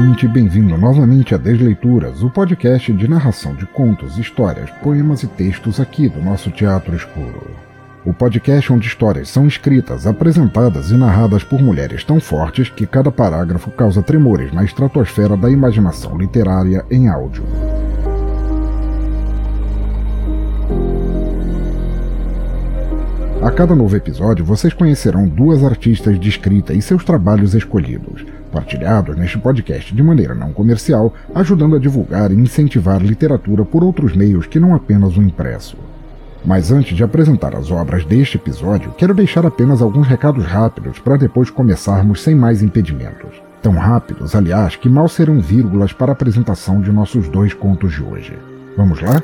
Ouvinte, bem-vindo novamente a Desleituras, o podcast de narração de contos, histórias, poemas e textos aqui do nosso Teatro Escuro. O podcast onde histórias são escritas, apresentadas e narradas por mulheres tão fortes que cada parágrafo causa tremores na estratosfera da imaginação literária em áudio. A cada novo episódio, vocês conhecerão duas artistas de escrita e seus trabalhos escolhidos partilhados neste podcast de maneira não comercial, ajudando a divulgar e incentivar literatura por outros meios que não apenas o impresso. Mas antes de apresentar as obras deste episódio, quero deixar apenas alguns recados rápidos para depois começarmos sem mais impedimentos. Tão rápidos, aliás, que mal serão vírgulas para a apresentação de nossos dois contos de hoje. Vamos lá?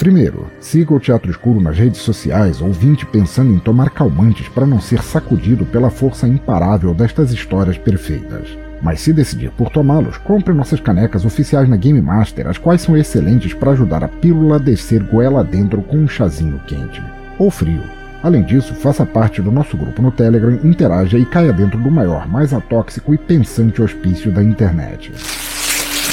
Primeiro, siga o Teatro Escuro nas redes sociais, ouvinte pensando em tomar calmantes para não ser sacudido pela força imparável destas histórias perfeitas. Mas se decidir por tomá-los, compre nossas canecas oficiais na Game Master, as quais são excelentes para ajudar a pílula a descer goela dentro com um chazinho quente. Ou frio. Além disso, faça parte do nosso grupo no Telegram, interaja e caia dentro do maior, mais atóxico e pensante hospício da internet.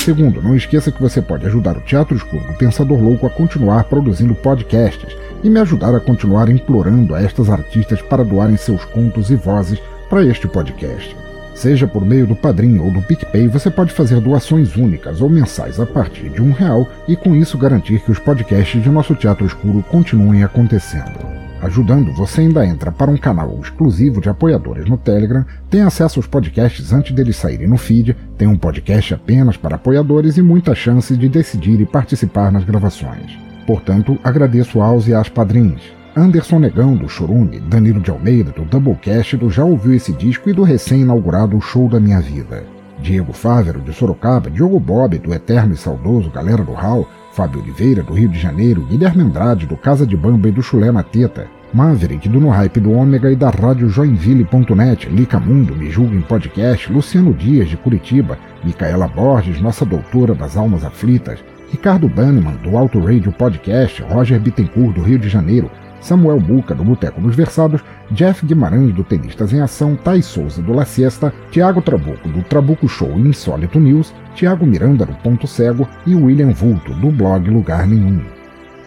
Segundo, não esqueça que você pode ajudar o Teatro Escuro do Pensador Louco a continuar produzindo podcasts e me ajudar a continuar implorando a estas artistas para doarem seus contos e vozes para este podcast. Seja por meio do Padrim ou do PicPay, você pode fazer doações únicas ou mensais a partir de um real e com isso garantir que os podcasts de nosso Teatro Escuro continuem acontecendo. Ajudando, você ainda entra para um canal exclusivo de apoiadores no Telegram, tem acesso aos podcasts antes deles saírem no feed, tem um podcast apenas para apoiadores e muita chance de decidir e participar nas gravações. Portanto, agradeço aos e às padrinhos. Anderson Negão, do Chorume, Danilo de Almeida, do Doublecast, do Já Ouviu Esse Disco e do recém-inaugurado Show da Minha Vida. Diego Fávero, de Sorocaba, Diogo Bob, do Eterno e Saudoso Galera do Hall, Fábio Oliveira, do Rio de Janeiro, Guilherme Andrade, do Casa de Bamba e do Chulé na Teta, Maverick, do No Hype do Ômega e da Rádio Joinville.net, Lica Mundo, Me Julga em Podcast, Luciano Dias, de Curitiba, Micaela Borges, Nossa Doutora das Almas Aflitas, Ricardo Banneman, do Alto Radio Podcast, Roger Bittencourt, do Rio de Janeiro, Samuel Buca, do Boteco dos Versados, Jeff Guimarães, do Tenistas em Ação, Thais Souza, do La Siesta, Tiago Trabuco, do Trabuco Show Insólito News, Tiago Miranda, do Ponto Cego e William Vulto, do blog Lugar Nenhum.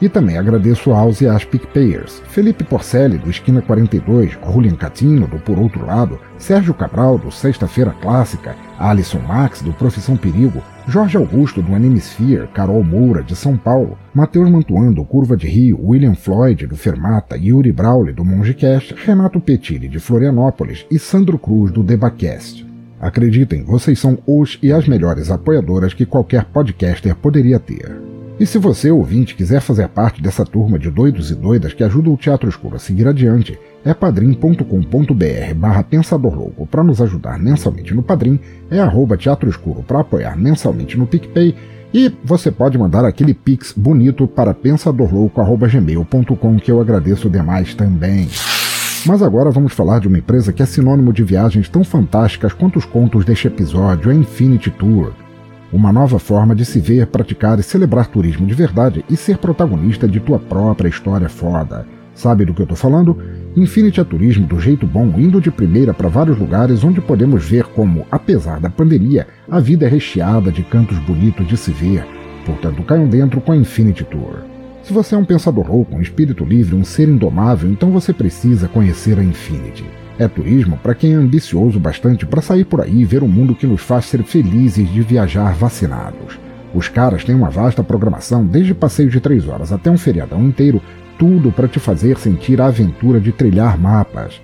E também agradeço aos e às PicPayers, Felipe Porcelli, do Esquina 42, Julian Catino, do Por Outro Lado, Sérgio Cabral, do Sexta-feira Clássica, Alisson Max, do Profissão Perigo, Jorge Augusto, do Animesphere, Carol Moura, de São Paulo, Matheus Mantuan, do Curva de Rio, William Floyd, do Fermata, Yuri Brauli, do Mongecast, Renato Petini, de Florianópolis e Sandro Cruz, do Debacast. Acreditem, vocês são os e as melhores apoiadoras que qualquer podcaster poderia ter. E se você, ouvinte, quiser fazer parte dessa turma de doidos e doidas que ajuda o Teatro Escuro a seguir adiante, é padrim.com.br barra Pensador Louco para nos ajudar mensalmente no Padrim, é arroba Teatro Escuro para apoiar mensalmente no PicPay, e você pode mandar aquele pix bonito para pensadorlouco.gmail.com que eu agradeço demais também. Mas agora vamos falar de uma empresa que é sinônimo de viagens tão fantásticas quanto os contos deste episódio, a Infinity Tour. Uma nova forma de se ver, praticar e celebrar turismo de verdade e ser protagonista de tua própria história foda. Sabe do que eu tô falando? Infinity é turismo do jeito bom, indo de primeira para vários lugares onde podemos ver como, apesar da pandemia, a vida é recheada de cantos bonitos de se ver. Portanto, caiam dentro com a Infinity Tour. Se você é um pensador louco, um espírito livre, um ser indomável, então você precisa conhecer a Infinity. É turismo para quem é ambicioso bastante para sair por aí e ver um mundo que nos faz ser felizes de viajar vacinados. Os caras têm uma vasta programação, desde passeios de três horas até um feriadão inteiro, tudo para te fazer sentir a aventura de trilhar mapas.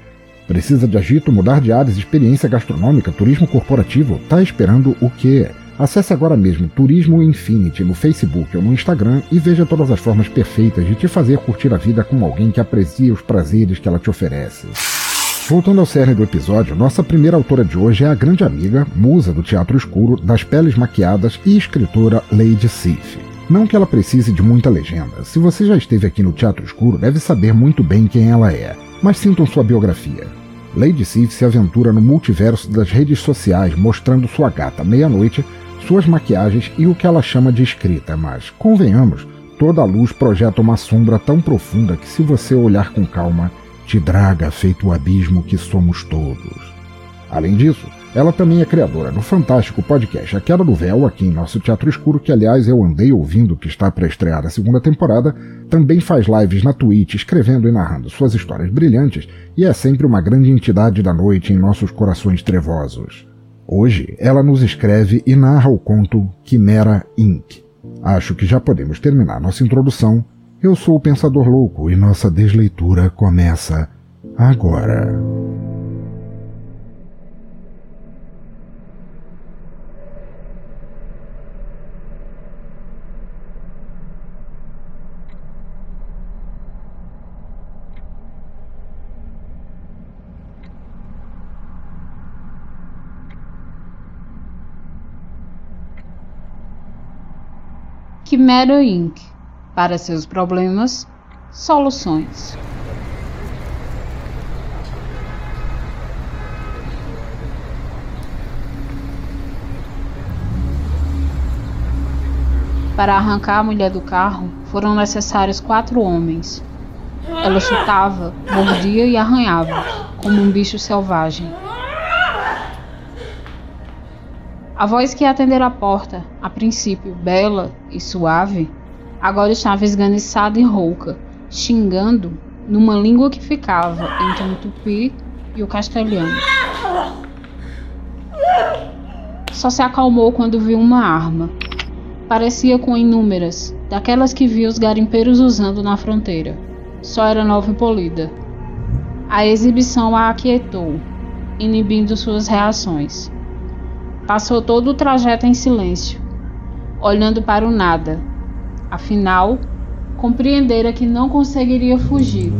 Precisa de agito, mudar de áreas, experiência gastronômica, turismo corporativo? Tá esperando o quê? Acesse agora mesmo Turismo Infinity no Facebook ou no Instagram e veja todas as formas perfeitas de te fazer curtir a vida com alguém que aprecia os prazeres que ela te oferece. Voltando ao cerne do episódio, nossa primeira autora de hoje é a grande amiga, musa do teatro escuro, das peles maquiadas e escritora Lady Sif. Não que ela precise de muita legenda, se você já esteve aqui no Teatro Escuro, deve saber muito bem quem ela é, mas sintam sua biografia. Lady Sif se aventura no multiverso das redes sociais, mostrando sua gata meia-noite suas maquiagens e o que ela chama de escrita, mas, convenhamos, toda a luz projeta uma sombra tão profunda que, se você olhar com calma, te draga feito o abismo que somos todos. Além disso, ela também é criadora do fantástico podcast A Queda do Véu, aqui em nosso Teatro Escuro, que aliás eu andei ouvindo que está para estrear a segunda temporada, também faz lives na Twitch escrevendo e narrando suas histórias brilhantes e é sempre uma grande entidade da noite em nossos corações trevosos. Hoje, ela nos escreve e narra o conto Quimera Inc. Acho que já podemos terminar nossa introdução. Eu sou o Pensador Louco e nossa desleitura começa agora. Quimera Inc. Para seus problemas, soluções. Para arrancar a mulher do carro, foram necessários quatro homens. Ela chutava, mordia e arranhava, como um bicho selvagem. A voz que ia atender a porta, a princípio bela e suave, agora estava esganiçada e rouca, xingando numa língua que ficava entre o tupi e o castelhano. Só se acalmou quando viu uma arma. Parecia com inúmeras, daquelas que via os garimpeiros usando na fronteira. Só era nova e polida. A exibição a aquietou, inibindo suas reações. Passou todo o trajeto em silêncio, olhando para o nada. Afinal, compreendera que não conseguiria fugir.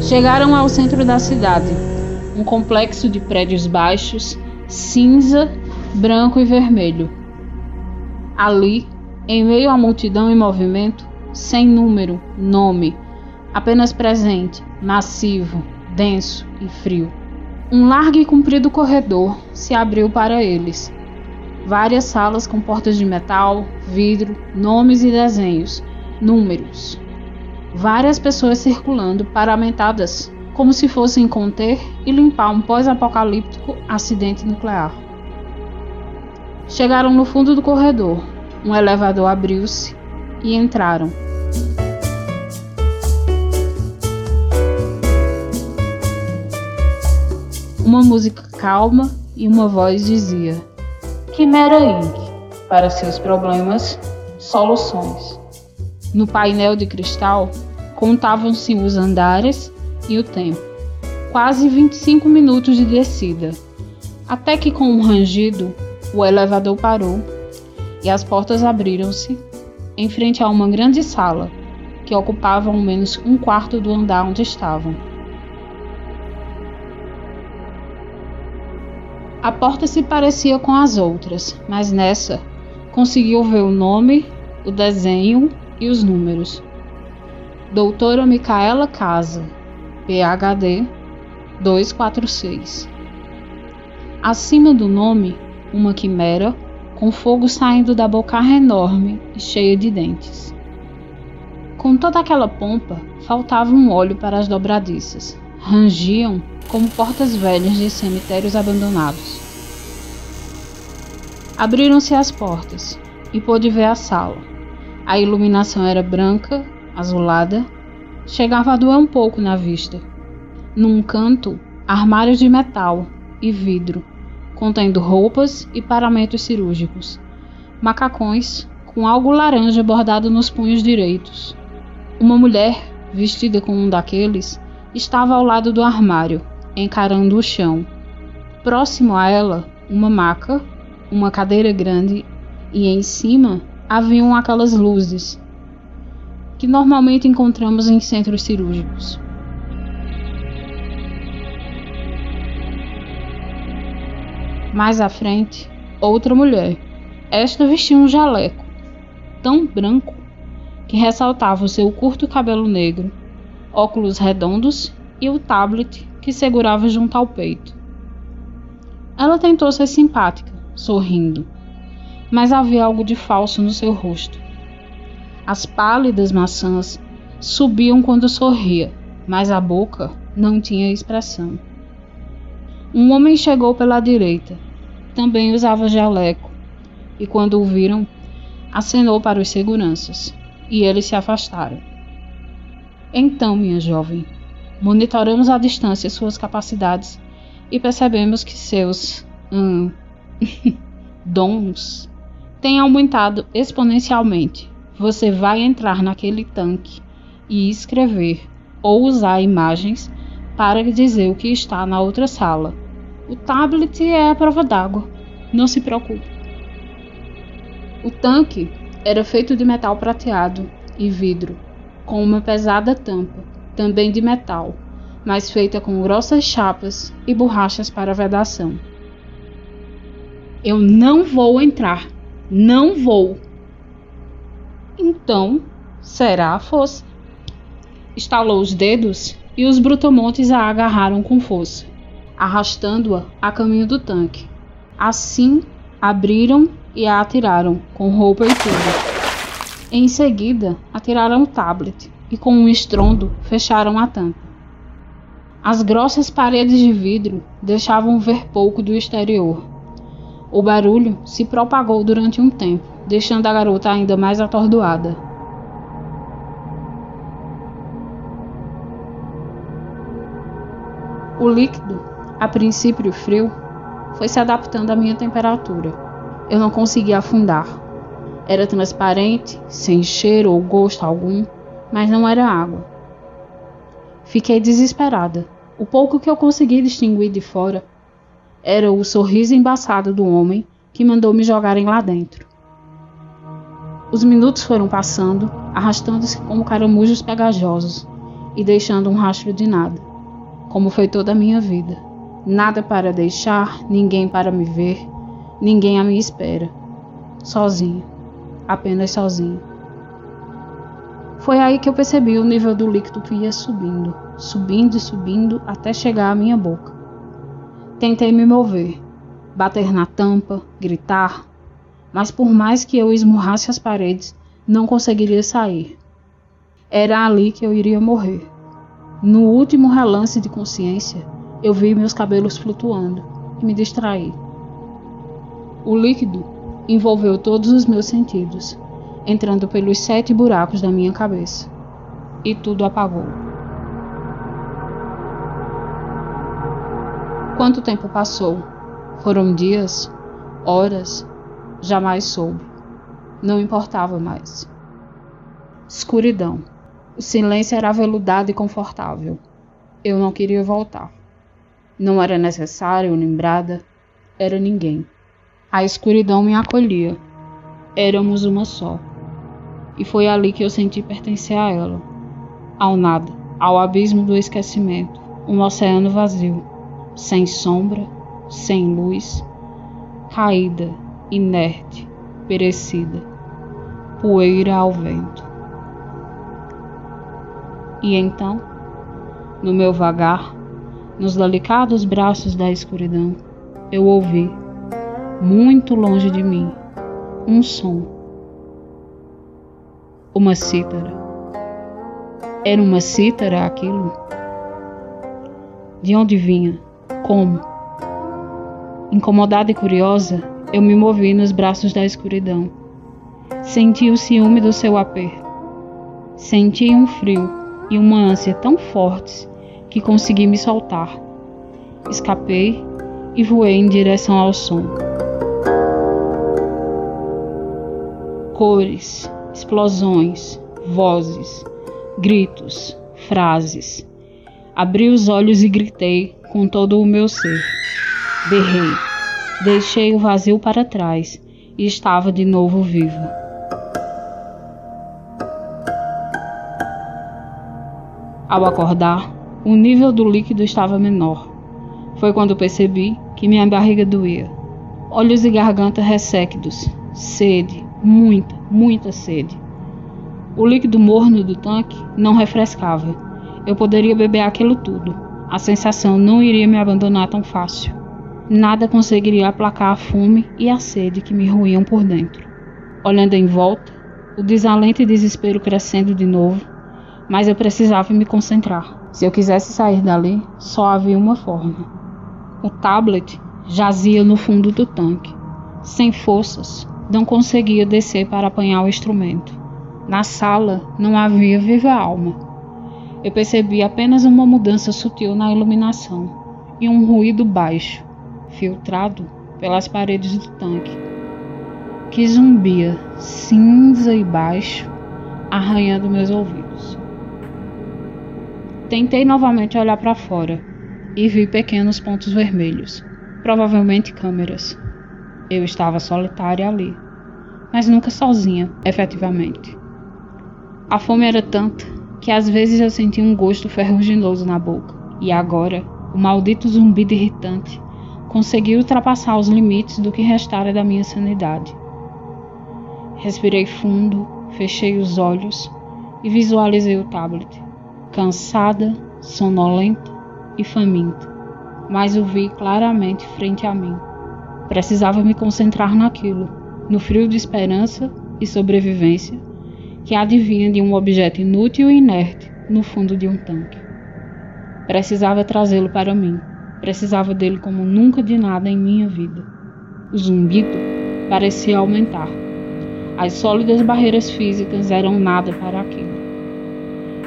Chegaram ao centro da cidade, um complexo de prédios baixos, cinza, branco e vermelho. Ali, em meio à multidão em movimento, sem número, nome, apenas presente, massivo, denso e frio. Um largo e comprido corredor se abriu para eles. Várias salas com portas de metal, vidro, nomes e desenhos, números. Várias pessoas circulando, paramentadas, como se fossem conter e limpar um pós-apocalíptico acidente nuclear. Chegaram no fundo do corredor. Um elevador abriu-se e entraram. Uma música calma e uma voz dizia: Quimera Inc. Para seus problemas, soluções. No painel de cristal contavam-se os andares e o tempo. Quase 25 minutos de descida. Até que, com um rangido, o elevador parou e as portas abriram-se em frente a uma grande sala que ocupava ao menos um quarto do andar onde estavam. A porta se parecia com as outras, mas nessa conseguiu ver o nome, o desenho e os números. Doutora Micaela Casa, PhD 246. Acima do nome, uma quimera com fogo saindo da boca enorme e cheia de dentes. Com toda aquela pompa, faltava um olho para as dobradiças. Rangiam como portas velhas de cemitérios abandonados. Abriram-se as portas e pôde ver a sala. A iluminação era branca, azulada, chegava a doer um pouco na vista. Num canto, armários de metal e vidro, contendo roupas e paramentos cirúrgicos. Macacões com algo laranja bordado nos punhos direitos. Uma mulher, vestida com um daqueles, estava ao lado do armário, encarando o chão. Próximo a ela, uma maca, uma cadeira grande e em cima haviam aquelas luzes que normalmente encontramos em centros cirúrgicos. Mais à frente, outra mulher. Esta vestia um jaleco, tão branco que ressaltava o seu curto cabelo negro, óculos redondos e o tablet que segurava junto ao peito. Ela tentou ser simpática, sorrindo, mas havia algo de falso no seu rosto. As pálidas maçãs subiam quando sorria, mas a boca não tinha expressão. Um homem chegou pela direita. Também usava jaleco, e quando o viram, acenou para os seguranças, e eles se afastaram. Então, minha jovem, monitoramos à distância suas capacidades e percebemos que seus hum, dons têm aumentado exponencialmente. Você vai entrar naquele tanque e escrever ou usar imagens para dizer o que está na outra sala. O tablet é a prova d'água. Não se preocupe. O tanque era feito de metal prateado e vidro, com uma pesada tampa, também de metal, mas feita com grossas chapas e borrachas para vedação. Eu não vou entrar. Não vou. Então, será a força. Estalou os dedos e os brutamontes a agarraram com força, arrastando-a a caminho do tanque. Assim, abriram e a atiraram, com roupa e tudo. Em seguida, atiraram o tablet e, com um estrondo, fecharam a tampa. As grossas paredes de vidro deixavam ver pouco do exterior. O barulho se propagou durante um tempo, deixando a garota ainda mais atordoada. O líquido, a princípio frio, foi se adaptando à minha temperatura. Eu não conseguia afundar. Era transparente, sem cheiro ou gosto algum, mas não era água. Fiquei desesperada. O pouco que eu consegui distinguir de fora era o sorriso embaçado do homem que mandou me jogarem lá dentro. Os minutos foram passando, arrastando-se como caramujos pegajosos e deixando um rastro de nada, como foi toda a minha vida. Nada para deixar, ninguém para me ver, ninguém à minha espera. Sozinho, apenas sozinho. Foi aí que eu percebi o nível do líquido que ia subindo, subindo e subindo até chegar à minha boca. Tentei me mover, bater na tampa, gritar, mas por mais que eu esmurrasse as paredes, não conseguiria sair. Era ali que eu iria morrer. No último relance de consciência, eu vi meus cabelos flutuando e me distraí. O líquido envolveu todos os meus sentidos, entrando pelos sete buracos da minha cabeça, e tudo apagou. Quanto tempo passou? Foram dias? Horas? Jamais soube. Não importava mais. Escuridão. O silêncio era aveludado e confortável. Eu não queria voltar. Não era necessário lembrada, era ninguém. A escuridão me acolhia. Éramos uma só. E foi ali que eu senti pertencer a ela. Ao nada, ao abismo do esquecimento, um oceano vazio, sem sombra, sem luz, caída, inerte, perecida, poeira ao vento. E então, no meu vagar, nos delicados braços da escuridão, eu ouvi, muito longe de mim, um som. Uma cítara. Era uma cítara aquilo? De onde vinha? Como? Incomodada e curiosa, eu me movi nos braços da escuridão. Senti o ciúme do seu aperto. Senti um frio e uma ânsia tão fortes que consegui me soltar. Escapei e voei em direção ao som. Cores, explosões, vozes, gritos, frases. Abri os olhos e gritei com todo o meu ser. Berrei. Deixei o vazio para trás e estava de novo vivo. Ao acordar, o nível do líquido estava menor. Foi quando percebi que minha barriga doía. Olhos e garganta ressequidos, sede, muita, muita sede. O líquido morno do tanque não refrescava. Eu poderia beber aquilo tudo. A sensação não iria me abandonar tão fácil. Nada conseguiria aplacar a fome e a sede que me ruíam por dentro. Olhando em volta, o desalento e desespero crescendo de novo, mas eu precisava me concentrar. Se eu quisesse sair dali, só havia uma forma o tablet jazia no fundo do tanque. Sem forças, não conseguia descer para apanhar o instrumento. Na sala não havia viva alma. Eu percebi apenas uma mudança sutil na iluminação e um ruído baixo, filtrado pelas paredes do tanque, que zumbia cinza e baixo, arranhando meus ouvidos. Tentei novamente olhar para fora, e vi pequenos pontos vermelhos, provavelmente câmeras. Eu estava solitária ali, mas nunca sozinha, efetivamente. A fome era tanta que às vezes eu sentia um gosto ferruginoso na boca, e agora o maldito zumbido irritante conseguiu ultrapassar os limites do que restara da minha sanidade. Respirei fundo, fechei os olhos e visualizei o tablet, cansada, sonolenta e faminto, mas o vi claramente frente a mim. Precisava me concentrar naquilo, no frio de esperança e sobrevivência que adivinha de um objeto inútil e inerte no fundo de um tanque. Precisava trazê-lo para mim. Precisava dele como nunca de nada em minha vida. O zumbido parecia aumentar. As sólidas barreiras físicas eram nada para aquilo.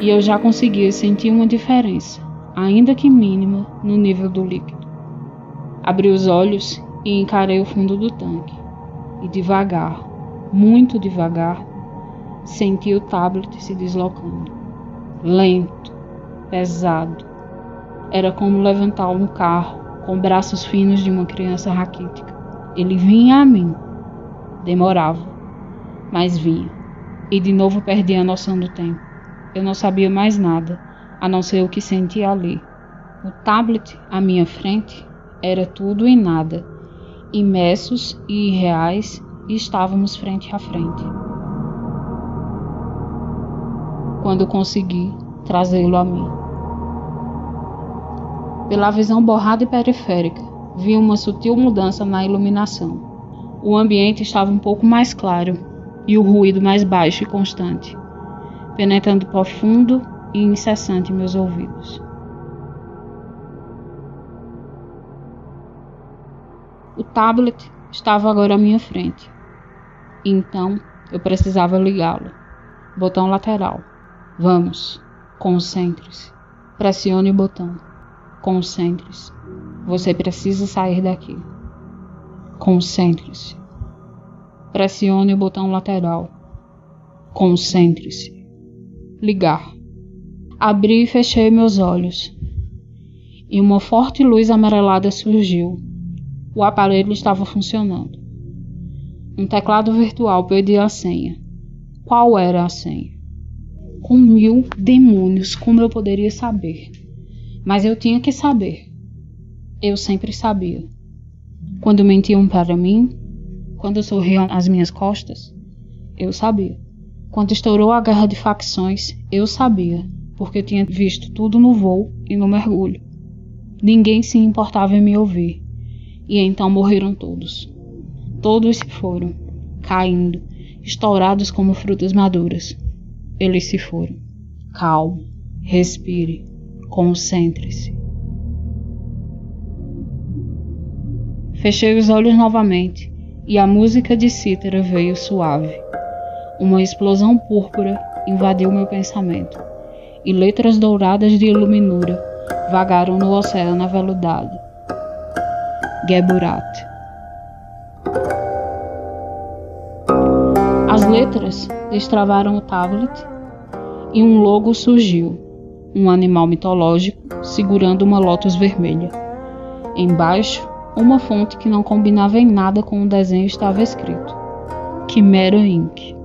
E eu já conseguia sentir uma diferença ainda que mínima, no nível do líquido. Abri os olhos e encarei o fundo do tanque. E devagar, muito devagar, senti o tablet se deslocando. Lento, pesado. Era como levantar um carro com braços finos de uma criança raquítica. Ele vinha a mim. Demorava, mas vinha. E de novo perdi a noção do tempo. Eu não sabia mais nada a não ser o que sentia ali. O tablet à minha frente era tudo e nada, imersos e irreais, estávamos frente a frente. Quando consegui trazê-lo a mim. Pela visão borrada e periférica, vi uma sutil mudança na iluminação. O ambiente estava um pouco mais claro e o ruído mais baixo e constante, penetrando profundo e incessante meus ouvidos. O tablet estava agora à minha frente. Então eu precisava ligá-lo. Botão lateral. Vamos. Concentre-se. Pressione o botão. Concentre-se. Você precisa sair daqui. Concentre-se. Pressione o botão lateral. Concentre-se. Ligar. Abri e fechei meus olhos. E uma forte luz amarelada surgiu. O aparelho estava funcionando. Um teclado virtual pedia a senha. Qual era a senha? Com mil demônios, como eu poderia saber? Mas eu tinha que saber. Eu sempre sabia. Quando mentiam para mim, quando sorriam às minhas costas, eu sabia. Quando estourou a guerra de facções, eu sabia porque tinha visto tudo no voo e no mergulho. Ninguém se importava em me ouvir. E então morreram todos. Todos se foram, caindo, estourados como frutas maduras. Eles se foram. Calmo, respire, concentre-se. Fechei os olhos novamente e a música de cítara veio suave. Uma explosão púrpura invadiu meu pensamento e letras douradas de iluminura vagaram no oceano aveludado. Geburat. As letras destravaram o tablet e um logo surgiu. um animal mitológico segurando uma lótus vermelha. Embaixo, uma fonte que não combinava em nada com o desenho estava escrito: Quimera Inc.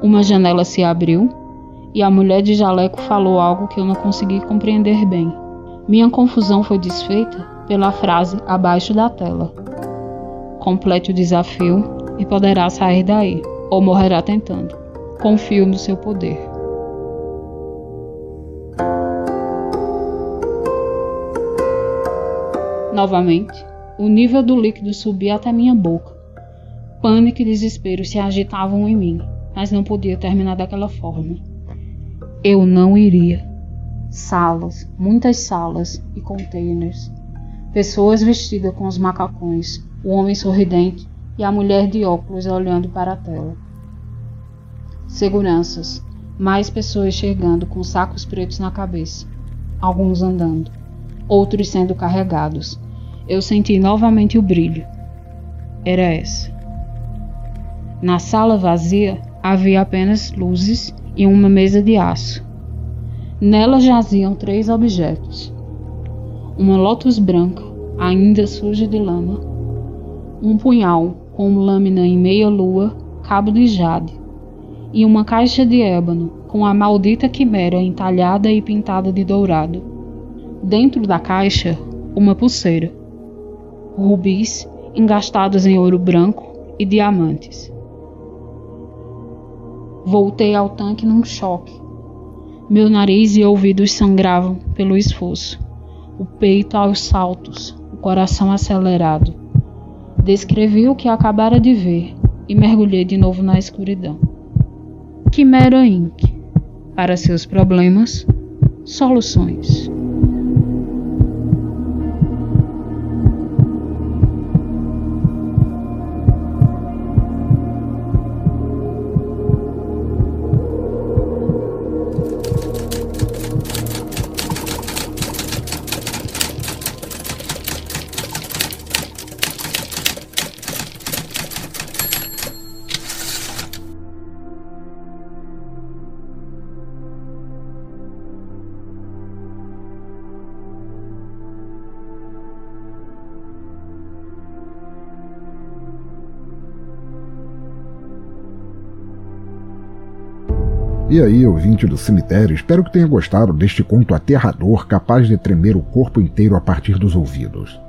Uma janela se abriu e a mulher de jaleco falou algo que eu não consegui compreender bem. Minha confusão foi desfeita pela frase abaixo da tela. Complete o desafio e poderá sair daí, ou morrerá tentando. Confio no seu poder. Novamente, o nível do líquido subia até minha boca. Pânico e desespero se agitavam em mim, mas não podia terminar daquela forma. Eu não iria. Salas, muitas salas e containers. Pessoas vestidas com os macacões, o homem sorridente e a mulher de óculos olhando para a tela. Seguranças, mais pessoas chegando com sacos pretos na cabeça, alguns andando, outros sendo carregados eu senti novamente o brilho. Era essa. Na sala vazia havia apenas luzes e uma mesa de aço. Nela jaziam três objetos: uma lótus branca, ainda suja de lama, um punhal com lâmina em meia-lua, cabo de jade, e uma caixa de ébano com a maldita quimera entalhada e pintada de dourado. Dentro da caixa, uma pulseira rubis engastados em ouro branco e diamantes. Voltei ao tanque num choque. Meu nariz e ouvidos sangravam pelo esforço, o peito aos saltos, o coração acelerado. Descrevi o que acabara de ver e mergulhei de novo na escuridão. Quimera Inc. Para seus problemas, soluções. E aí, ouvinte do cemitério, espero que tenha gostado deste conto aterrador capaz de tremer o corpo inteiro a partir dos ouvidos.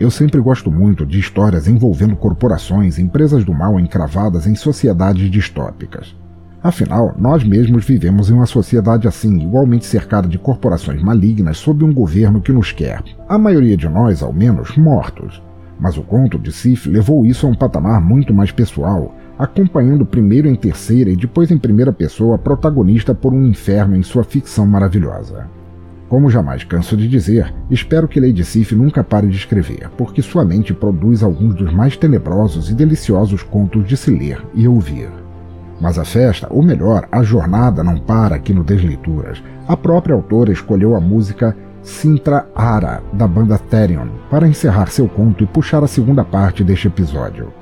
Eu sempre gosto muito de histórias envolvendo corporações empresas do mal encravadas em sociedades distópicas. Afinal, nós mesmos vivemos em uma sociedade assim, igualmente cercada de corporações malignas sob um governo que nos quer, a maioria de nós, ao menos, mortos. Mas o conto de Sif levou isso a um patamar muito mais pessoal acompanhando primeiro em terceira e depois em primeira pessoa a protagonista por um inferno em sua ficção maravilhosa. Como jamais canso de dizer, espero que Lady Sif nunca pare de escrever, porque sua mente produz alguns dos mais tenebrosos e deliciosos contos de se ler e ouvir. Mas a festa, ou melhor, a jornada não para aqui no Desleituras. A própria autora escolheu a música Sintra Ara, da banda Therion, para encerrar seu conto e puxar a segunda parte deste episódio.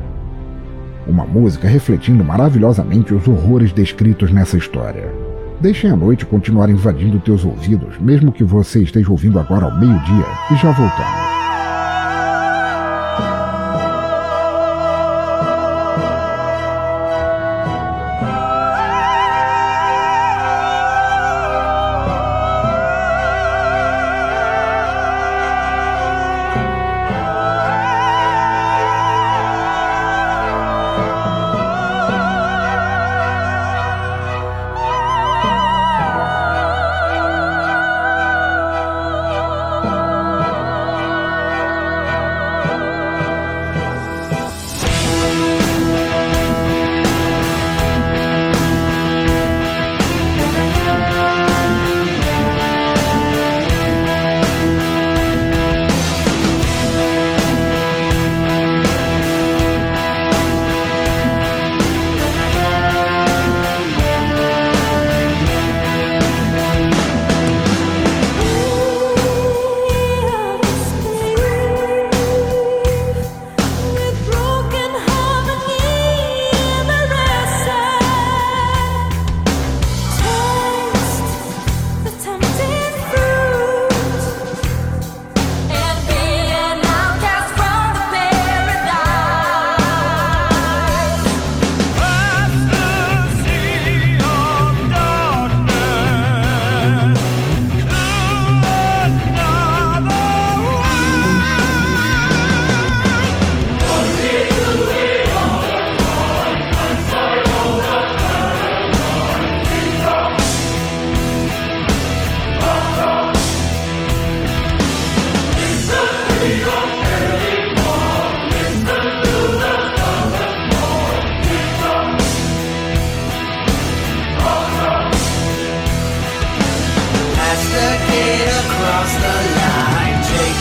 Uma música refletindo maravilhosamente os horrores descritos nessa história. Deixem a noite continuar invadindo teus ouvidos, mesmo que você esteja ouvindo agora ao meio-dia, e já voltamos.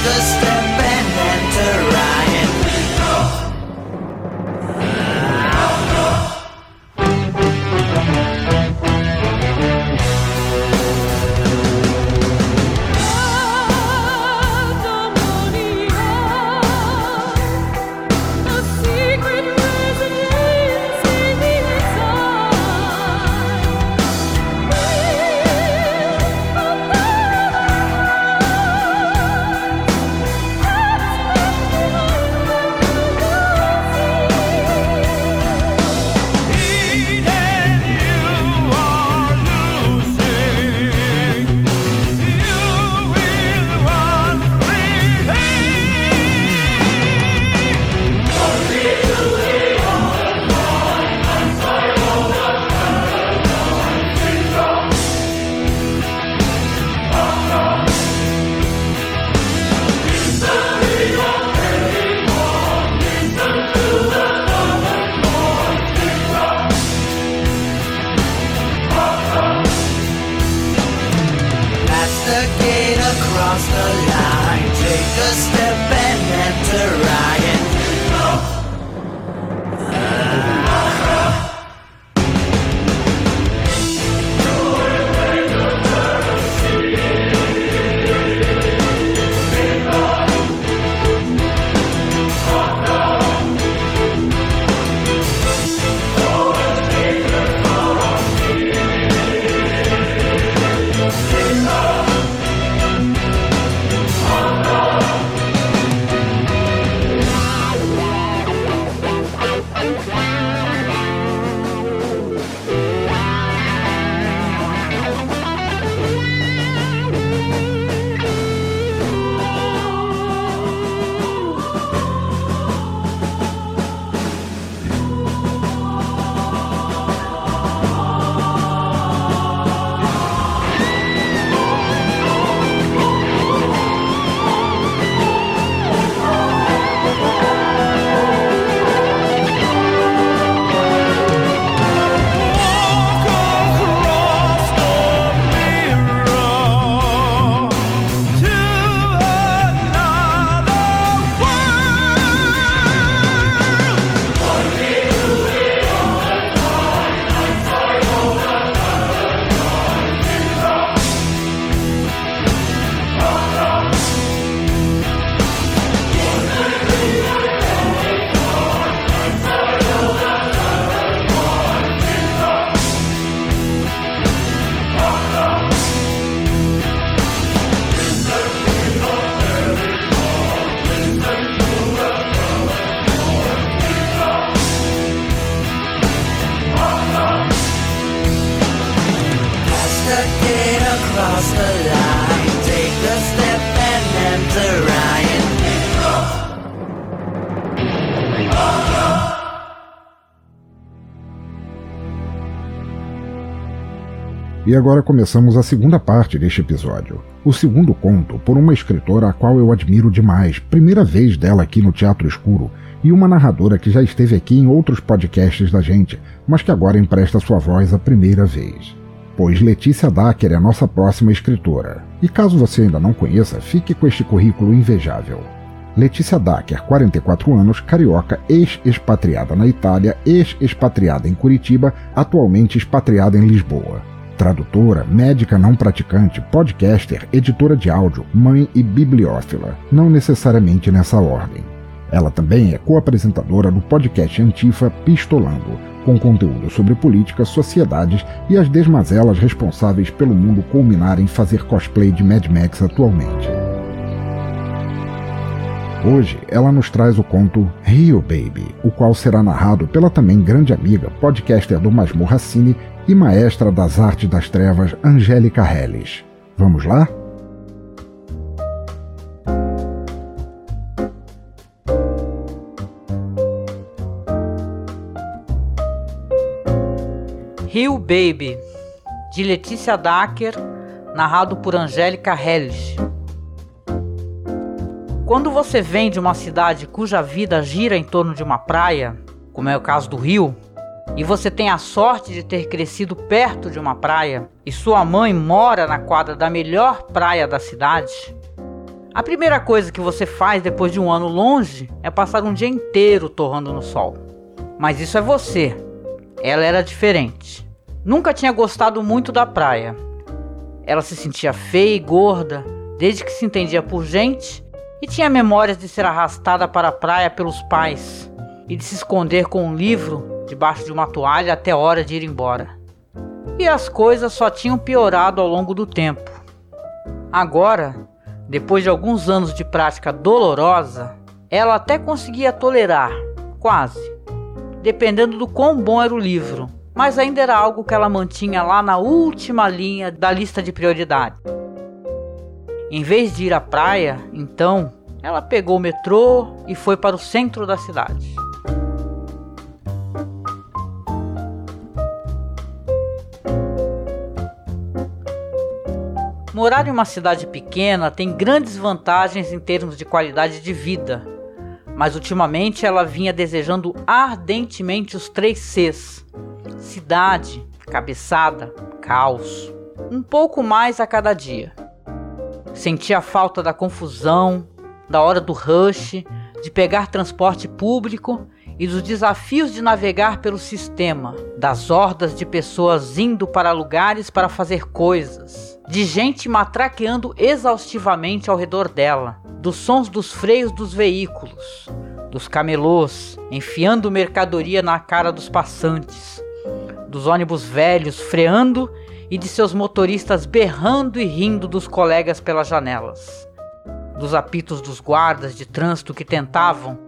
the E agora começamos a segunda parte deste episódio. O segundo conto por uma escritora a qual eu admiro demais, primeira vez dela aqui no Teatro Escuro, e uma narradora que já esteve aqui em outros podcasts da gente, mas que agora empresta sua voz a primeira vez. Pois Letícia Dacker é a nossa próxima escritora. E caso você ainda não conheça, fique com este currículo invejável. Letícia Dacker, 44 anos, carioca, ex-expatriada na Itália, ex-expatriada em Curitiba, atualmente expatriada em Lisboa tradutora, médica não praticante, podcaster, editora de áudio, mãe e bibliófila, não necessariamente nessa ordem. Ela também é co-apresentadora do podcast Antifa Pistolando, com conteúdo sobre política, sociedades e as desmazelas responsáveis pelo mundo culminar em fazer cosplay de Mad Max atualmente. Hoje ela nos traz o conto Rio Baby, o qual será narrado pela também grande amiga, podcaster do Masmorra Cine e maestra das artes das trevas Angélica Helles. Vamos lá? Rio Baby, de Letícia Dacker, narrado por Angélica Helles. Quando você vem de uma cidade cuja vida gira em torno de uma praia, como é o caso do Rio, e você tem a sorte de ter crescido perto de uma praia e sua mãe mora na quadra da melhor praia da cidade, a primeira coisa que você faz depois de um ano longe é passar um dia inteiro torrando no sol. Mas isso é você. Ela era diferente. Nunca tinha gostado muito da praia. Ela se sentia feia e gorda desde que se entendia por gente e tinha memórias de ser arrastada para a praia pelos pais e de se esconder com um livro debaixo de uma toalha até a hora de ir embora. E as coisas só tinham piorado ao longo do tempo. Agora, depois de alguns anos de prática dolorosa, ela até conseguia tolerar, quase, dependendo do quão bom era o livro, mas ainda era algo que ela mantinha lá na última linha da lista de prioridade. Em vez de ir à praia, então, ela pegou o metrô e foi para o centro da cidade. Morar em uma cidade pequena tem grandes vantagens em termos de qualidade de vida, mas ultimamente ela vinha desejando ardentemente os três Cs: cidade, cabeçada, caos. Um pouco mais a cada dia. Sentia a falta da confusão, da hora do rush, de pegar transporte público e dos desafios de navegar pelo sistema, das hordas de pessoas indo para lugares para fazer coisas, de gente matraqueando exaustivamente ao redor dela, dos sons dos freios dos veículos, dos camelôs enfiando mercadoria na cara dos passantes, dos ônibus velhos freando e de seus motoristas berrando e rindo dos colegas pelas janelas, dos apitos dos guardas de trânsito que tentavam,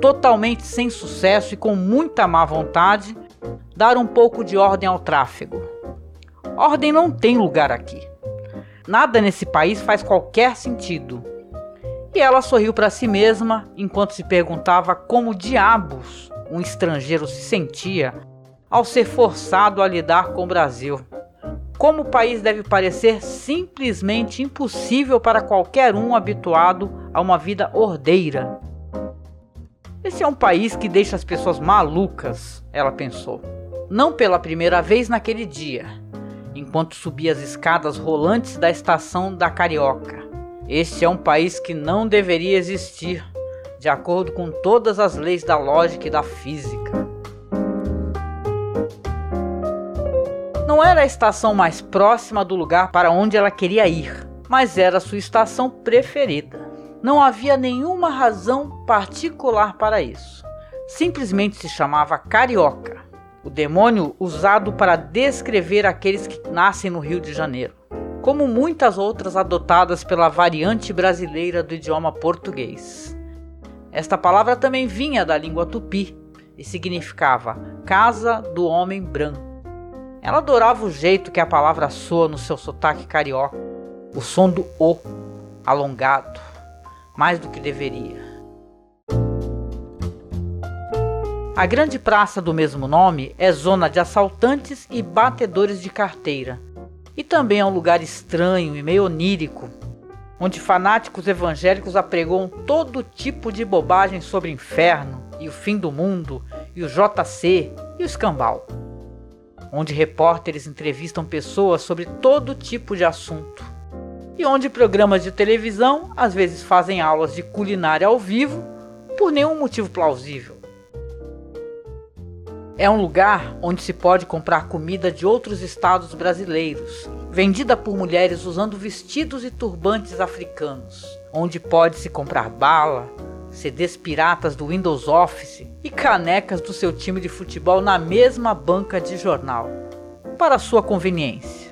totalmente sem sucesso e com muita má vontade, dar um pouco de ordem ao tráfego. Ordem não tem lugar aqui. Nada nesse país faz qualquer sentido. E ela sorriu para si mesma enquanto se perguntava como diabos um estrangeiro se sentia ao ser forçado a lidar com o Brasil. Como o país deve parecer simplesmente impossível para qualquer um habituado a uma vida ordeira. Esse é um país que deixa as pessoas malucas, ela pensou. Não pela primeira vez naquele dia, enquanto subia as escadas rolantes da estação da Carioca. Este é um país que não deveria existir, de acordo com todas as leis da lógica e da física. Não era a estação mais próxima do lugar para onde ela queria ir, mas era sua estação preferida. Não havia nenhuma razão particular para isso. Simplesmente se chamava Carioca, o demônio usado para descrever aqueles que nascem no Rio de Janeiro, como muitas outras adotadas pela variante brasileira do idioma português. Esta palavra também vinha da língua tupi e significava Casa do Homem Branco. Ela adorava o jeito que a palavra soa no seu sotaque carioca, o som do O, alongado mais do que deveria. A grande praça do mesmo nome é zona de assaltantes e batedores de carteira. E também é um lugar estranho e meio onírico, onde fanáticos evangélicos apregoam todo tipo de bobagem sobre inferno e o fim do mundo e o JC e o escambau. Onde repórteres entrevistam pessoas sobre todo tipo de assunto. E onde programas de televisão às vezes fazem aulas de culinária ao vivo por nenhum motivo plausível. É um lugar onde se pode comprar comida de outros estados brasileiros, vendida por mulheres usando vestidos e turbantes africanos, onde pode-se comprar bala, CDs piratas do Windows Office e canecas do seu time de futebol na mesma banca de jornal, para sua conveniência.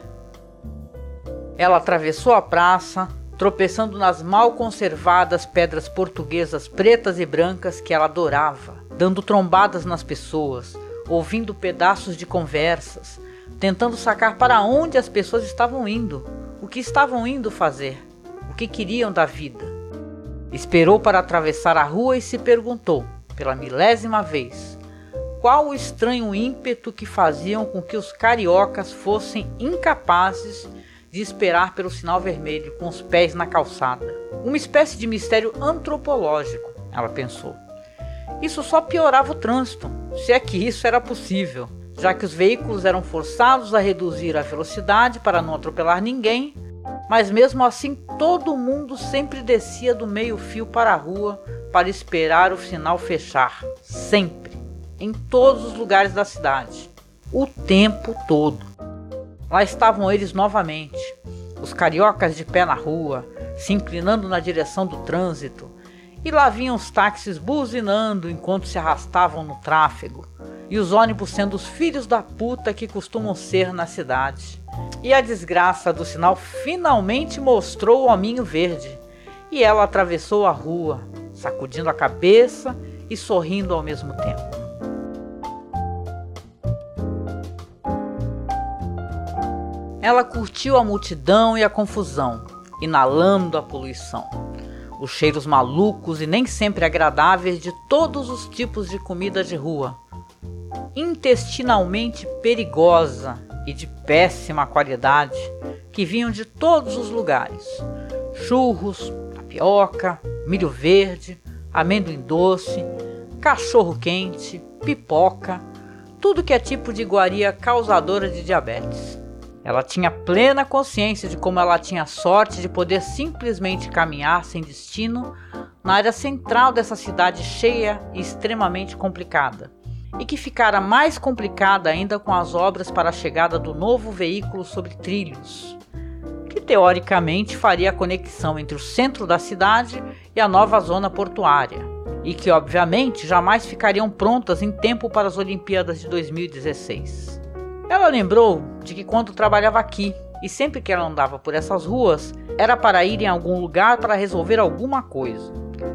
Ela atravessou a praça, tropeçando nas mal conservadas pedras portuguesas pretas e brancas que ela adorava, dando trombadas nas pessoas, ouvindo pedaços de conversas, tentando sacar para onde as pessoas estavam indo, o que estavam indo fazer, o que queriam da vida. Esperou para atravessar a rua e se perguntou, pela milésima vez, qual o estranho ímpeto que faziam com que os cariocas fossem incapazes de esperar pelo sinal vermelho com os pés na calçada. Uma espécie de mistério antropológico, ela pensou. Isso só piorava o trânsito, se é que isso era possível, já que os veículos eram forçados a reduzir a velocidade para não atropelar ninguém, mas mesmo assim todo mundo sempre descia do meio-fio para a rua para esperar o sinal fechar, sempre, em todos os lugares da cidade, o tempo todo. Lá estavam eles novamente, os cariocas de pé na rua, se inclinando na direção do trânsito, e lá vinham os táxis buzinando enquanto se arrastavam no tráfego, e os ônibus sendo os filhos da puta que costumam ser na cidade. E a desgraça do sinal finalmente mostrou o hominho verde, e ela atravessou a rua, sacudindo a cabeça e sorrindo ao mesmo tempo. Ela curtiu a multidão e a confusão, inalando a poluição os cheiros malucos e nem sempre agradáveis de todos os tipos de comida de rua, intestinalmente perigosa e de péssima qualidade, que vinham de todos os lugares: churros, tapioca, milho verde, amendoim doce, cachorro quente, pipoca, tudo que é tipo de iguaria causadora de diabetes. Ela tinha plena consciência de como ela tinha sorte de poder simplesmente caminhar sem destino na área central dessa cidade cheia e extremamente complicada, e que ficara mais complicada ainda com as obras para a chegada do novo veículo sobre trilhos, que teoricamente faria a conexão entre o centro da cidade e a nova zona portuária, e que obviamente jamais ficariam prontas em tempo para as Olimpíadas de 2016. Ela lembrou de que quando trabalhava aqui e sempre que ela andava por essas ruas, era para ir em algum lugar para resolver alguma coisa,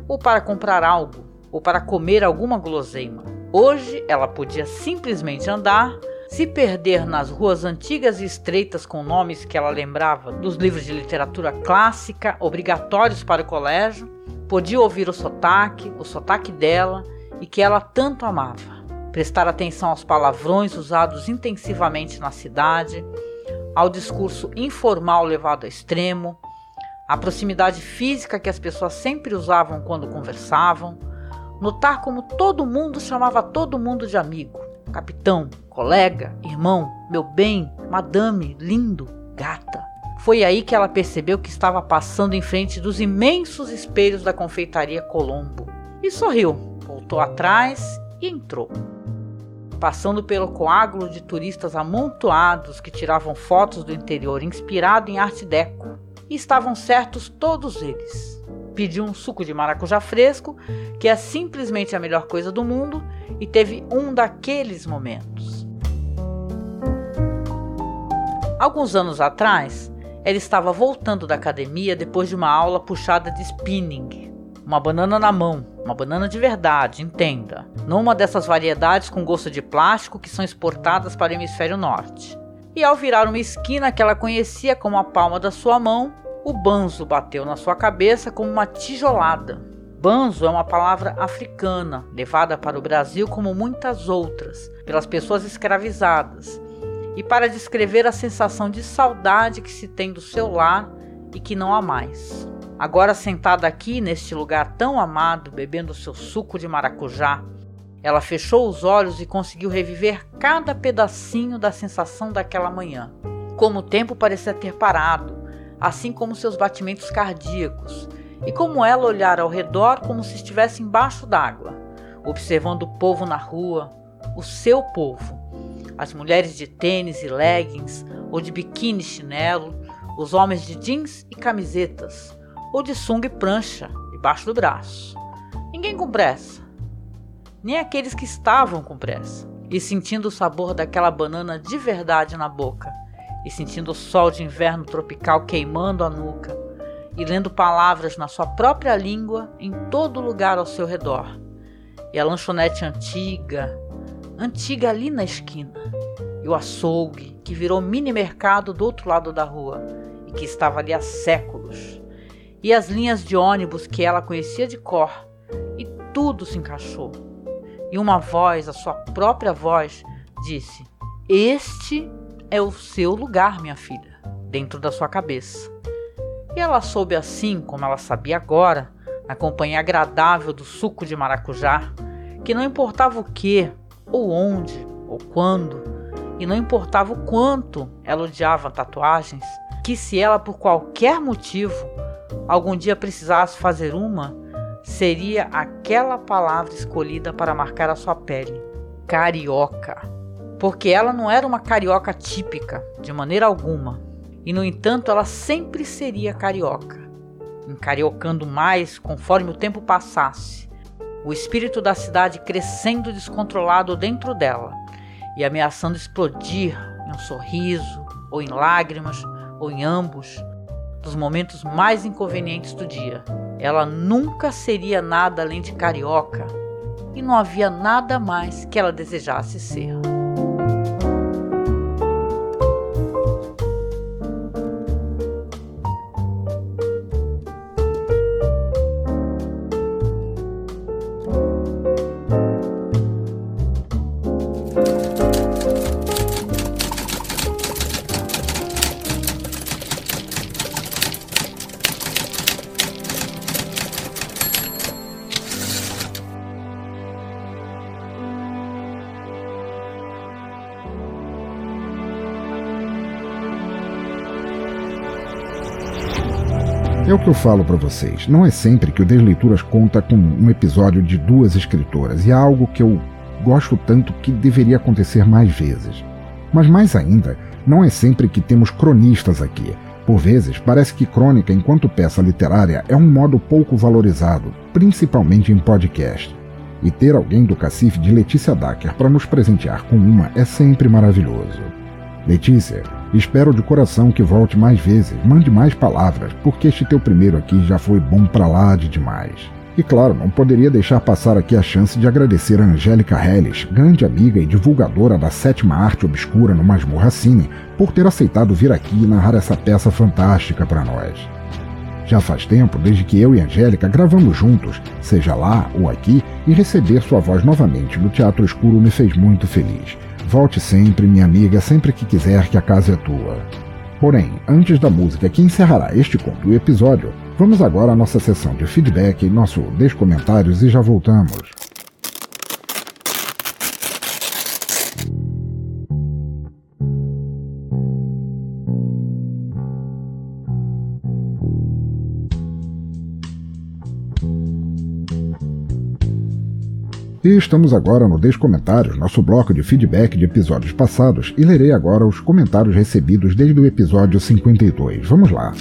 ou para comprar algo, ou para comer alguma guloseima. Hoje ela podia simplesmente andar, se perder nas ruas antigas e estreitas com nomes que ela lembrava dos livros de literatura clássica obrigatórios para o colégio, podia ouvir o sotaque, o sotaque dela e que ela tanto amava prestar atenção aos palavrões usados intensivamente na cidade, ao discurso informal levado ao extremo, à proximidade física que as pessoas sempre usavam quando conversavam, notar como todo mundo chamava todo mundo de amigo, capitão, colega, irmão, meu bem, madame, lindo, gata. Foi aí que ela percebeu que estava passando em frente dos imensos espelhos da confeitaria Colombo e sorriu, voltou atrás e entrou passando pelo coágulo de turistas amontoados que tiravam fotos do interior inspirado em arte deco. E estavam certos todos eles. Pediu um suco de maracujá fresco, que é simplesmente a melhor coisa do mundo, e teve um daqueles momentos. Alguns anos atrás, ela estava voltando da academia depois de uma aula puxada de spinning uma banana na mão, uma banana de verdade, entenda. Não uma dessas variedades com gosto de plástico que são exportadas para o hemisfério norte. E ao virar uma esquina que ela conhecia como a palma da sua mão, o banzo bateu na sua cabeça como uma tijolada. Banzo é uma palavra africana, levada para o Brasil como muitas outras, pelas pessoas escravizadas, e para descrever a sensação de saudade que se tem do seu lar e que não há mais. Agora sentada aqui neste lugar tão amado, bebendo seu suco de maracujá, ela fechou os olhos e conseguiu reviver cada pedacinho da sensação daquela manhã. Como o tempo parecia ter parado, assim como seus batimentos cardíacos, e como ela olhar ao redor como se estivesse embaixo d'água, observando o povo na rua, o seu povo, as mulheres de tênis e leggings ou de biquíni chinelo, os homens de jeans e camisetas, ou de sunga e prancha debaixo do braço. Ninguém com pressa, nem aqueles que estavam com pressa, e sentindo o sabor daquela banana de verdade na boca, e sentindo o sol de inverno tropical queimando a nuca, e lendo palavras na sua própria língua em todo lugar ao seu redor. E a lanchonete antiga, antiga ali na esquina, e o açougue que virou mini mercado do outro lado da rua. E que estava ali há séculos, e as linhas de ônibus que ela conhecia de cor, e tudo se encaixou. E uma voz, a sua própria voz, disse: Este é o seu lugar, minha filha, dentro da sua cabeça. E ela soube assim, como ela sabia agora, na companhia agradável do suco de maracujá, que não importava o que, ou onde, ou quando, e não importava o quanto ela odiava tatuagens, que se ela por qualquer motivo algum dia precisasse fazer uma, seria aquela palavra escolhida para marcar a sua pele: carioca. Porque ela não era uma carioca típica, de maneira alguma, e no entanto ela sempre seria carioca, encariocando mais conforme o tempo passasse o espírito da cidade crescendo descontrolado dentro dela e ameaçando explodir em um sorriso, ou em lágrimas, ou em ambos, dos momentos mais inconvenientes do dia. Ela nunca seria nada além de carioca e não havia nada mais que ela desejasse ser. O que eu falo para vocês. Não é sempre que o Desleituras conta com um episódio de duas escritoras, e é algo que eu gosto tanto que deveria acontecer mais vezes. Mas mais ainda, não é sempre que temos cronistas aqui. Por vezes, parece que crônica, enquanto peça literária, é um modo pouco valorizado, principalmente em podcast. E ter alguém do cacife de Letícia Dacker para nos presentear com uma é sempre maravilhoso. Letícia, Espero de coração que volte mais vezes, mande mais palavras, porque este teu primeiro aqui já foi bom pra lá de demais. E claro, não poderia deixar passar aqui a chance de agradecer a Angélica Helles, grande amiga e divulgadora da sétima arte obscura no Masmorra Cine, por ter aceitado vir aqui e narrar essa peça fantástica para nós. Já faz tempo desde que eu e Angélica gravamos juntos, seja lá ou aqui, e receber sua voz novamente no Teatro Escuro me fez muito feliz. Volte sempre, minha amiga, sempre que quiser que a casa é tua. Porém, antes da música que encerrará este conto e episódio, vamos agora à nossa sessão de feedback, nosso descomentários e já voltamos. E estamos agora no Descomentários, nosso bloco de feedback de episódios passados, e lerei agora os comentários recebidos desde o episódio 52. Vamos lá.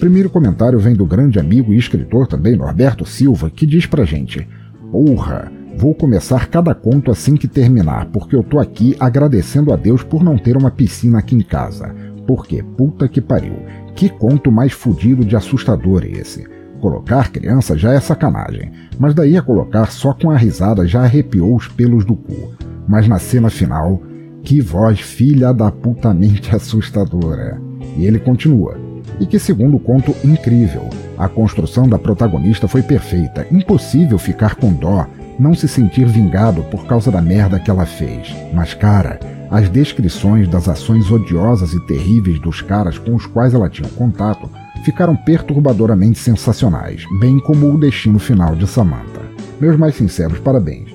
Primeiro comentário vem do grande amigo e escritor também, Norberto Silva, que diz pra gente: Porra, vou começar cada conto assim que terminar, porque eu tô aqui agradecendo a Deus por não ter uma piscina aqui em casa. Porque, puta que pariu, que conto mais fudido de assustador é esse? Colocar criança já é sacanagem, mas daí a colocar só com a risada já arrepiou os pelos do cu. Mas na cena final, que voz filha da putamente assustadora. E ele continua. E que segundo conto incrível, a construção da protagonista foi perfeita, impossível ficar com dó, não se sentir vingado por causa da merda que ela fez. Mas cara, as descrições das ações odiosas e terríveis dos caras com os quais ela tinha contato ficaram perturbadoramente sensacionais, bem como o destino final de Samantha. Meus mais sinceros parabéns.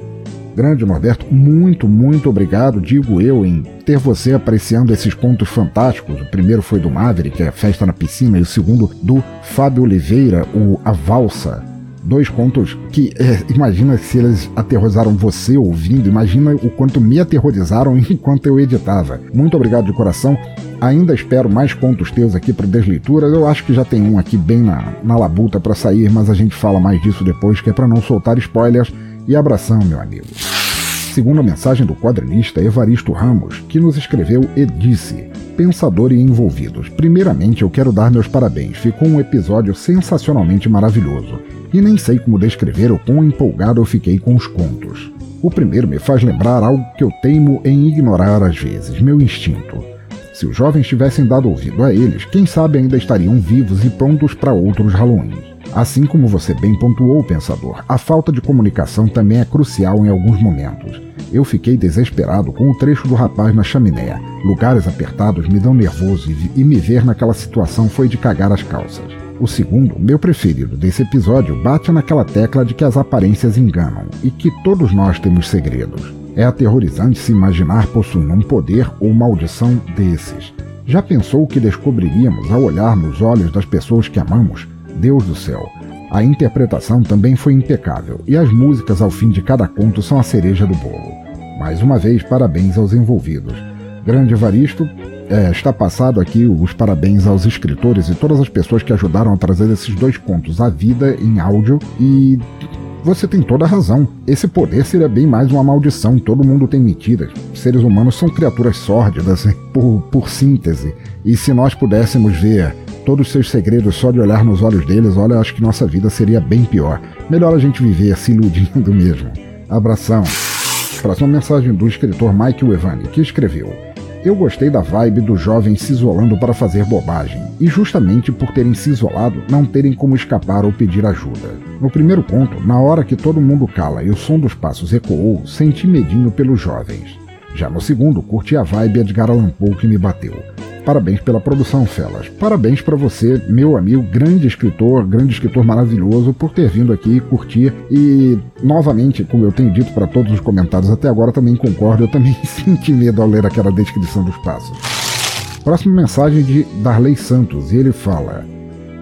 Grande Norberto, muito, muito obrigado, digo eu, em ter você apreciando esses contos fantásticos. O primeiro foi do Maverick, que é a Festa na Piscina, e o segundo do Fábio Oliveira, o A Valsa. Dois contos que, é, imagina se eles aterrorizaram você ouvindo, imagina o quanto me aterrorizaram enquanto eu editava. Muito obrigado de coração. Ainda espero mais contos teus aqui para desleitura. Eu acho que já tem um aqui bem na, na labuta para sair, mas a gente fala mais disso depois, que é para não soltar spoilers. E abração, meu amigo. Segundo a mensagem do quadrinista Evaristo Ramos, que nos escreveu e disse: Pensador e envolvidos. Primeiramente, eu quero dar meus parabéns. Ficou um episódio sensacionalmente maravilhoso. E nem sei como descrever o quão empolgado eu fiquei com os contos. O primeiro me faz lembrar algo que eu teimo em ignorar às vezes, meu instinto. Se os jovens tivessem dado ouvido a eles, quem sabe ainda estariam vivos e prontos para outros Halloween. Assim como você bem pontuou, pensador, a falta de comunicação também é crucial em alguns momentos. Eu fiquei desesperado com o trecho do rapaz na chaminé. Lugares apertados me dão nervoso e me ver naquela situação foi de cagar as calças. O segundo, meu preferido desse episódio, bate naquela tecla de que as aparências enganam e que todos nós temos segredos. É aterrorizante se imaginar possuindo um poder ou maldição desses. Já pensou o que descobriríamos ao olhar nos olhos das pessoas que amamos? Deus do céu! A interpretação também foi impecável e as músicas ao fim de cada conto são a cereja do bolo. Mais uma vez, parabéns aos envolvidos. Grande Evaristo, é, está passado aqui os parabéns aos escritores e todas as pessoas que ajudaram a trazer esses dois contos à vida em áudio e você tem toda a razão. Esse poder seria bem mais uma maldição. Todo mundo tem mentiras. Seres humanos são criaturas sórdidas, por, por síntese. E se nós pudéssemos ver todos os seus segredos só de olhar nos olhos deles, olha, acho que nossa vida seria bem pior. Melhor a gente viver se iludindo mesmo. Abração. Próxima mensagem do escritor Mike Evani, que escreveu. Eu gostei da vibe dos jovens se isolando para fazer bobagem, e justamente por terem se isolado, não terem como escapar ou pedir ajuda. No primeiro conto, na hora que todo mundo cala e o som dos passos ecoou, senti medinho pelos jovens. Já no segundo, curti a vibe Edgar Allan Poe que me bateu. Parabéns pela produção, Felas. Parabéns para você, meu amigo, grande escritor, grande escritor maravilhoso, por ter vindo aqui curtir. E, novamente, como eu tenho dito para todos os comentários até agora, também concordo, eu também senti medo ao ler aquela descrição dos passos. Próxima mensagem de Darley Santos, e ele fala.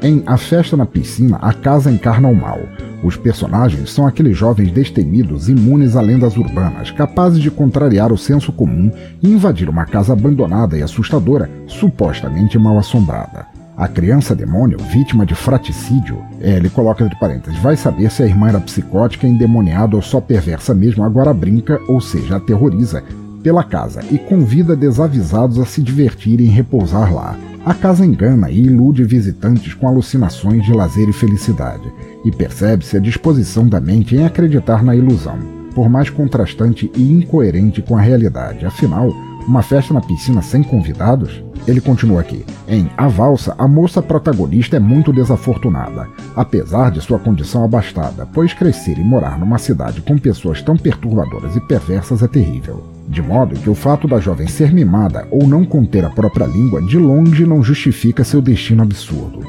Em A Festa na Piscina, a casa encarna o mal. Os personagens são aqueles jovens destemidos, imunes a lendas urbanas, capazes de contrariar o senso comum e invadir uma casa abandonada e assustadora, supostamente mal assombrada. A criança demônio, vítima de fraticídio, é, ele coloca entre parênteses, vai saber se a irmã era psicótica, endemoniada ou só perversa mesmo, agora brinca, ou seja, aterroriza, pela casa e convida desavisados a se divertirem e repousar lá. A casa engana e ilude visitantes com alucinações de lazer e felicidade, e percebe-se a disposição da mente em acreditar na ilusão, por mais contrastante e incoerente com a realidade. Afinal, uma festa na piscina sem convidados? Ele continua aqui. Em A Valsa, a moça protagonista é muito desafortunada, apesar de sua condição abastada, pois crescer e morar numa cidade com pessoas tão perturbadoras e perversas é terrível. De modo que o fato da jovem ser mimada ou não conter a própria língua de longe não justifica seu destino absurdo.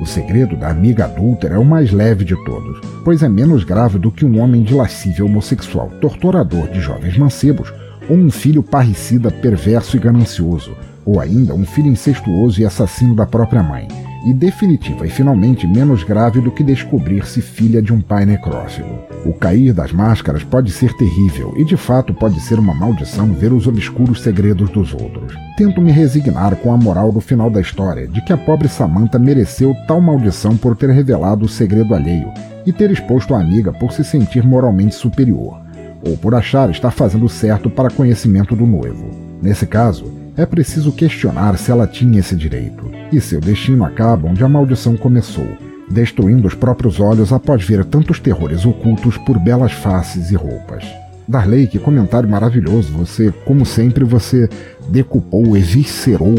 O segredo da amiga adúltera é o mais leve de todos, pois é menos grave do que um homem de lascívia homossexual, torturador de jovens mancebos, ou um filho parricida perverso e ganancioso, ou ainda um filho incestuoso e assassino da própria mãe, e definitiva e finalmente menos grave do que descobrir-se filha de um pai necrófilo. O cair das máscaras pode ser terrível e de fato pode ser uma maldição ver os obscuros segredos dos outros. Tento me resignar com a moral do final da história, de que a pobre Samantha mereceu tal maldição por ter revelado o segredo alheio e ter exposto a amiga por se sentir moralmente superior, ou por achar estar fazendo certo para conhecimento do noivo. Nesse caso, é preciso questionar se ela tinha esse direito, e seu destino acaba onde a maldição começou, destruindo os próprios olhos após ver tantos terrores ocultos por belas faces e roupas. Darley, que comentário maravilhoso! Você, como sempre, você decupou, eviscerou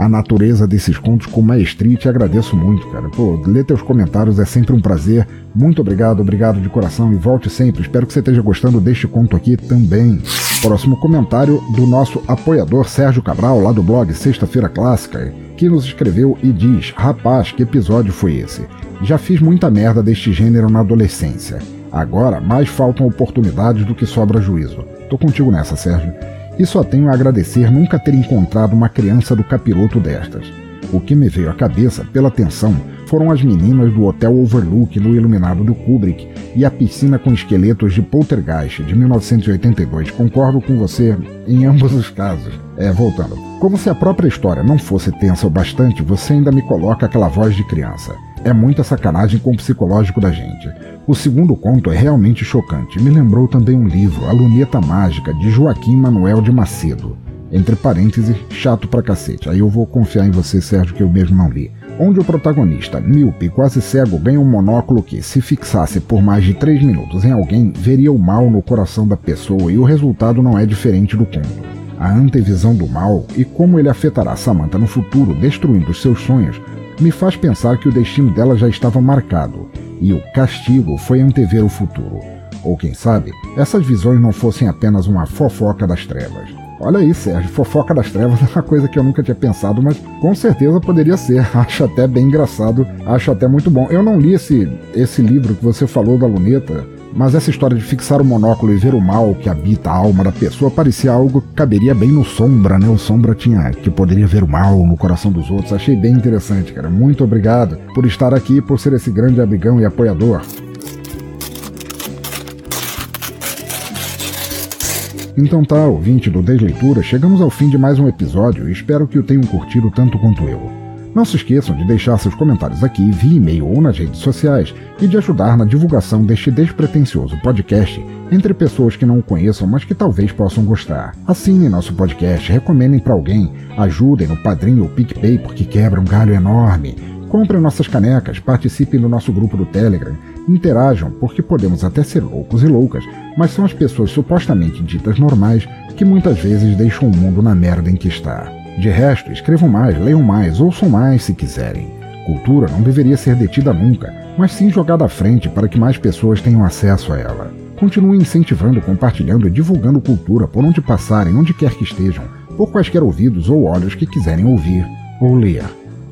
a natureza desses contos com maestria e te agradeço muito, cara. Pô, ler teus comentários é sempre um prazer. Muito obrigado, obrigado de coração e volte sempre. Espero que você esteja gostando deste conto aqui também. Próximo comentário do nosso apoiador Sérgio Cabral, lá do blog Sexta-feira Clássica, que nos escreveu e diz: Rapaz, que episódio foi esse? Já fiz muita merda deste gênero na adolescência. Agora, mais faltam oportunidades do que sobra juízo. Tô contigo nessa, Sérgio. E só tenho a agradecer nunca ter encontrado uma criança do capiroto destas. O que me veio à cabeça, pela atenção, foram as meninas do Hotel Overlook no Iluminado do Kubrick e a piscina com esqueletos de Poltergeist de 1982. Concordo com você em ambos os casos. É, voltando. Como se a própria história não fosse tensa o bastante, você ainda me coloca aquela voz de criança. É muita sacanagem com o psicológico da gente. O segundo conto é realmente chocante. Me lembrou também um livro, A Luneta Mágica, de Joaquim Manuel de Macedo. Entre parênteses, chato pra cacete. Aí eu vou confiar em você, Sérgio, que eu mesmo não li. Onde o protagonista, míope quase cego, ganha um monóculo que, se fixasse por mais de 3 minutos em alguém, veria o mal no coração da pessoa e o resultado não é diferente do conto. A antevisão do mal e como ele afetará Samantha no futuro, destruindo seus sonhos, me faz pensar que o destino dela já estava marcado e o castigo foi antever o futuro. Ou quem sabe, essas visões não fossem apenas uma fofoca das trevas. Olha aí, Sérgio, fofoca das trevas é uma coisa que eu nunca tinha pensado, mas com certeza poderia ser. Acho até bem engraçado, acho até muito bom. Eu não li esse, esse livro que você falou da luneta, mas essa história de fixar o monóculo e ver o mal que habita a alma da pessoa parecia algo que caberia bem no Sombra, né? O Sombra tinha que poderia ver o mal no coração dos outros. Achei bem interessante, cara. Muito obrigado por estar aqui, por ser esse grande amigão e apoiador. Então tá, ouvinte do Desleitura, chegamos ao fim de mais um episódio e espero que o tenham curtido tanto quanto eu. Não se esqueçam de deixar seus comentários aqui via e-mail ou nas redes sociais e de ajudar na divulgação deste despretensioso podcast entre pessoas que não o conheçam, mas que talvez possam gostar. Assinem nosso podcast, recomendem para alguém, ajudem no Padrinho ou PicPay porque quebra um galho enorme. Comprem nossas canecas, participem do nosso grupo do Telegram, interajam, porque podemos até ser loucos e loucas, mas são as pessoas supostamente ditas normais que muitas vezes deixam o mundo na merda em que está. De resto, escrevam mais, leiam mais, ouçam mais se quiserem. Cultura não deveria ser detida nunca, mas sim jogada à frente para que mais pessoas tenham acesso a ela. Continue incentivando, compartilhando e divulgando cultura por onde passarem, onde quer que estejam, por quaisquer ouvidos ou olhos que quiserem ouvir ou ler.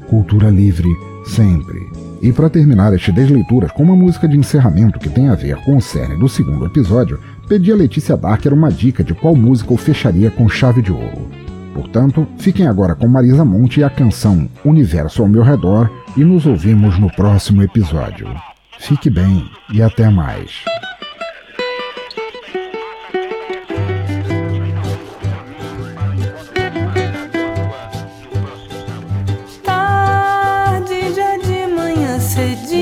Cultura livre, sempre. E para terminar este Desleituras com uma música de encerramento que tem a ver com o cerne do segundo episódio, pedi a Letícia Darker uma dica de qual música eu fecharia com chave de ouro. Portanto, fiquem agora com Marisa Monte e a canção Universo ao meu redor e nos ouvimos no próximo episódio. Fique bem e até mais. Tarde já de manhã cedinho.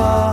saw.